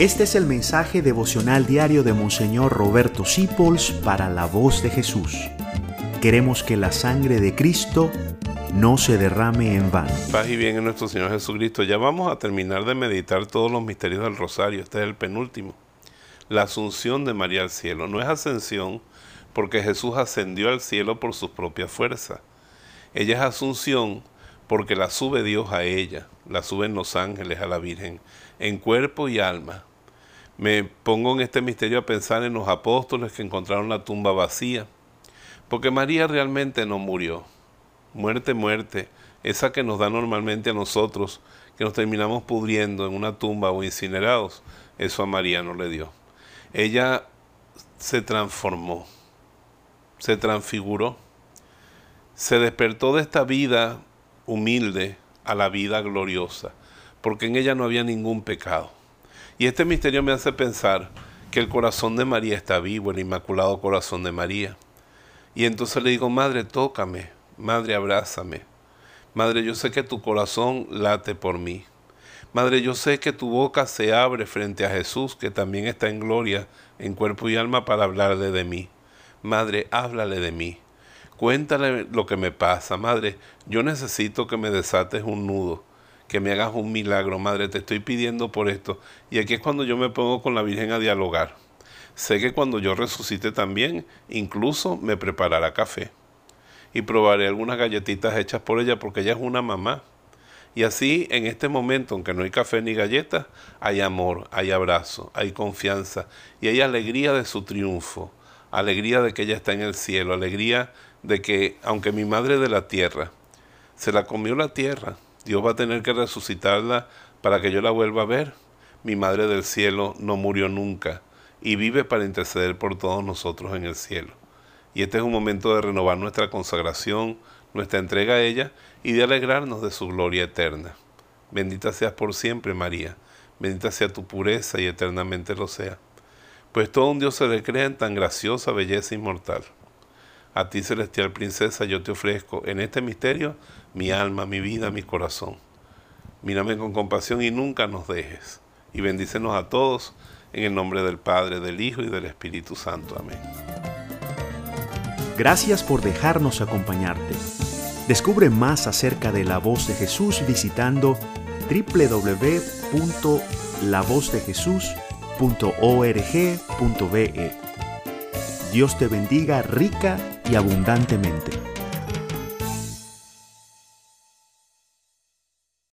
Este es el mensaje devocional diario de Monseñor Roberto Sipols para la voz de Jesús. Queremos que la sangre de Cristo no se derrame en vano. Paz y bien en nuestro Señor Jesucristo. Ya vamos a terminar de meditar todos los misterios del rosario. Este es el penúltimo. La asunción de María al cielo. No es ascensión porque Jesús ascendió al cielo por sus propias fuerzas. Ella es asunción porque la sube Dios a ella, la suben los ángeles a la Virgen, en cuerpo y alma me pongo en este misterio a pensar en los apóstoles que encontraron la tumba vacía, porque María realmente no murió. Muerte, muerte, esa que nos da normalmente a nosotros, que nos terminamos pudriendo en una tumba o incinerados, eso a María no le dio. Ella se transformó, se transfiguró, se despertó de esta vida humilde a la vida gloriosa, porque en ella no había ningún pecado. Y este misterio me hace pensar que el corazón de María está vivo, el inmaculado corazón de María. Y entonces le digo, Madre, tócame, Madre, abrázame. Madre, yo sé que tu corazón late por mí. Madre, yo sé que tu boca se abre frente a Jesús, que también está en gloria, en cuerpo y alma, para hablarle de mí. Madre, háblale de mí. Cuéntale lo que me pasa. Madre, yo necesito que me desates un nudo que me hagas un milagro, Madre, te estoy pidiendo por esto. Y aquí es cuando yo me pongo con la Virgen a dialogar. Sé que cuando yo resucite también, incluso me preparará café. Y probaré algunas galletitas hechas por ella porque ella es una mamá. Y así, en este momento, aunque no hay café ni galletas, hay amor, hay abrazo, hay confianza y hay alegría de su triunfo, alegría de que ella está en el cielo, alegría de que, aunque mi madre de la tierra, se la comió la tierra, Dios va a tener que resucitarla para que yo la vuelva a ver. Mi Madre del Cielo no murió nunca y vive para interceder por todos nosotros en el cielo. Y este es un momento de renovar nuestra consagración, nuestra entrega a ella y de alegrarnos de su gloria eterna. Bendita seas por siempre, María. Bendita sea tu pureza y eternamente lo sea. Pues todo un Dios se le crea en tan graciosa belleza inmortal. A ti, celestial princesa, yo te ofrezco en este misterio mi alma, mi vida, mi corazón. Mírame con compasión y nunca nos dejes. Y bendícenos a todos en el nombre del Padre, del Hijo y del Espíritu Santo. Amén. Gracias por dejarnos acompañarte. Descubre más acerca de la voz de Jesús visitando www.lavozdejesús.org.be. Dios te bendiga rica y abundantemente.